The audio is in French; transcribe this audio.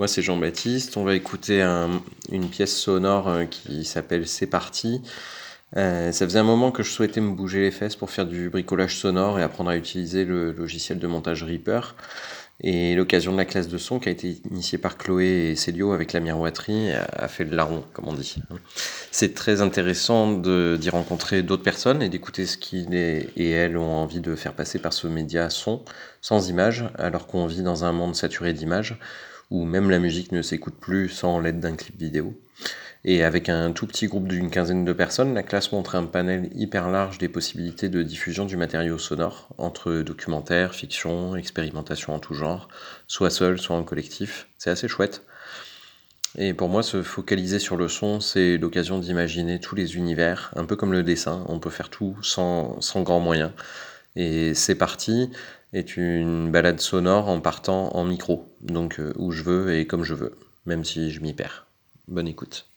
Moi, c'est Jean-Baptiste. On va écouter une pièce sonore euh, qui s'appelle C'est parti. Euh, ça faisait un moment que je souhaitais me bouger les fesses pour faire du bricolage sonore et apprendre à utiliser le logiciel de montage Reaper. Et l'occasion de la classe de son qui a été initiée par Chloé et Célio avec la miroiterie a fait le larron, comme on dit. C'est très intéressant d'y rencontrer d'autres personnes et d'écouter ce qu'ils et elles ont envie de faire passer par ce média son, sans image, alors qu'on vit dans un monde saturé d'images, où même la musique ne s'écoute plus sans l'aide d'un clip vidéo. Et avec un tout petit groupe d'une quinzaine de personnes, la classe montre un panel hyper large des possibilités de diffusion du matériau sonore, entre documentaire, fiction, expérimentation en tout genre, soit seul, soit en collectif. C'est assez chouette. Et pour moi, se focaliser sur le son, c'est l'occasion d'imaginer tous les univers, un peu comme le dessin, on peut faire tout sans, sans grands moyens. Et c'est parti est une balade sonore en partant en micro, donc euh, où je veux et comme je veux, même si je m'y perds. Bonne écoute.